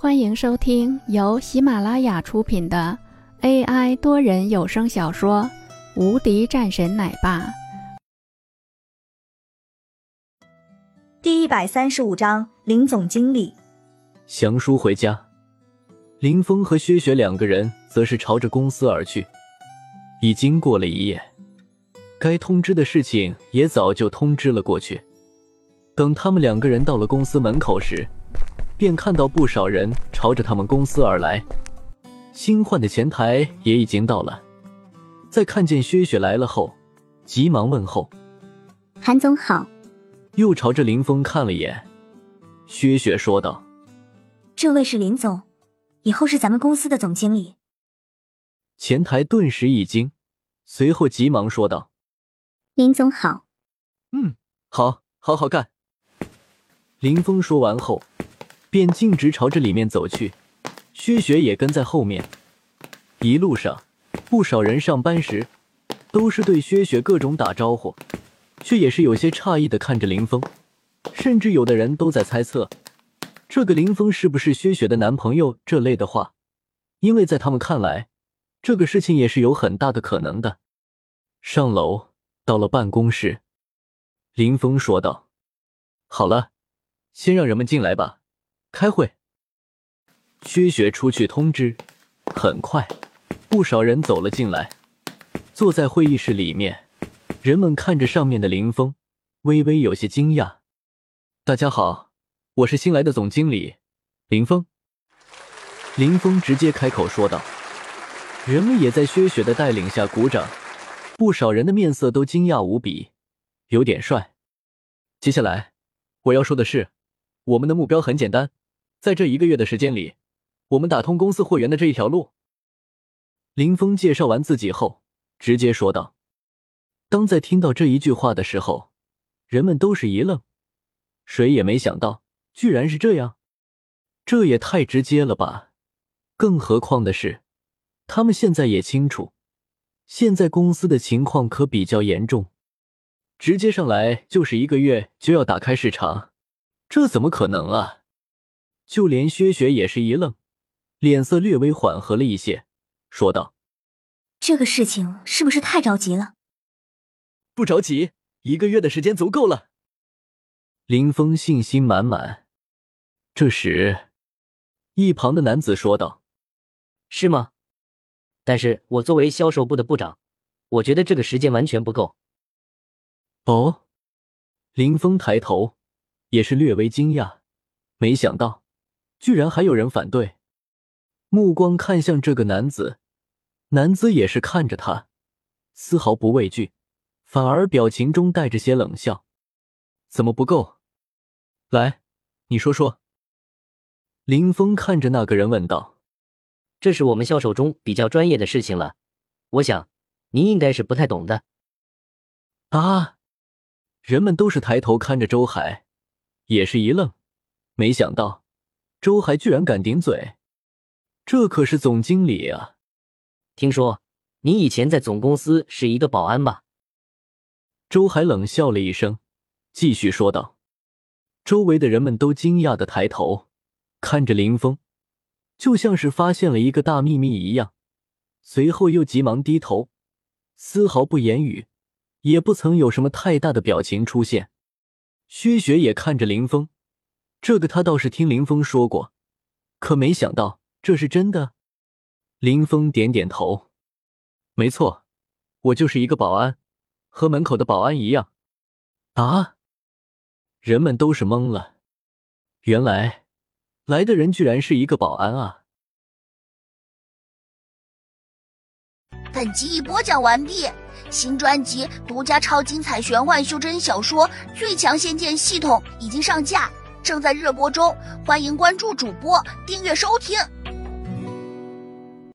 欢迎收听由喜马拉雅出品的 AI 多人有声小说《无敌战神奶爸》第一百三十五章。林总经理祥叔回家，林峰和薛雪两个人则是朝着公司而去。已经过了一夜，该通知的事情也早就通知了过去。等他们两个人到了公司门口时，便看到不少人朝着他们公司而来。新换的前台也已经到了，在看见薛雪来了后，急忙问候：“韩总好。”又朝着林峰看了眼。薛雪说道：“这位是林总，以后是咱们公司的总经理。”前台顿时一惊，随后急忙说道：“林总好。”“嗯，好，好好干。”林峰说完后，便径直朝着里面走去，薛雪也跟在后面。一路上，不少人上班时都是对薛雪各种打招呼，却也是有些诧异的看着林峰，甚至有的人都在猜测，这个林峰是不是薛雪的男朋友这类的话，因为在他们看来，这个事情也是有很大的可能的。上楼到了办公室，林峰说道：“好了。”先让人们进来吧，开会。薛雪出去通知，很快，不少人走了进来，坐在会议室里面。人们看着上面的林峰，微微有些惊讶。大家好，我是新来的总经理林峰。林峰直接开口说道。人们也在薛雪的带领下鼓掌，不少人的面色都惊讶无比，有点帅。接下来我要说的是。我们的目标很简单，在这一个月的时间里，我们打通公司货源的这一条路。林峰介绍完自己后，直接说道：“当在听到这一句话的时候，人们都是一愣，谁也没想到，居然是这样，这也太直接了吧！更何况的是，他们现在也清楚，现在公司的情况可比较严重，直接上来就是一个月就要打开市场。”这怎么可能啊！就连薛雪也是一愣，脸色略微缓和了一些，说道：“这个事情是不是太着急了？”不着急，一个月的时间足够了。林峰信心满满。这时，一旁的男子说道：“是吗？但是我作为销售部的部长，我觉得这个时间完全不够。”哦，林峰抬头。也是略微惊讶，没想到居然还有人反对。目光看向这个男子，男子也是看着他，丝毫不畏惧，反而表情中带着些冷笑。怎么不够？来，你说说。林峰看着那个人问道：“这是我们销售中比较专业的事情了，我想您应该是不太懂的。”啊！人们都是抬头看着周海。也是一愣，没想到周海居然敢顶嘴，这可是总经理啊！听说你以前在总公司是一个保安吧？周海冷笑了一声，继续说道。周围的人们都惊讶的抬头看着林峰，就像是发现了一个大秘密一样，随后又急忙低头，丝毫不言语，也不曾有什么太大的表情出现。薛雪也看着林峰，这个他倒是听林峰说过，可没想到这是真的。林峰点点头，没错，我就是一个保安，和门口的保安一样。啊！人们都是懵了，原来来的人居然是一个保安啊！本集已播讲完毕。新专辑独家超精彩玄幻修真小说《最强仙剑系统》已经上架，正在热播中，欢迎关注主播，订阅收听。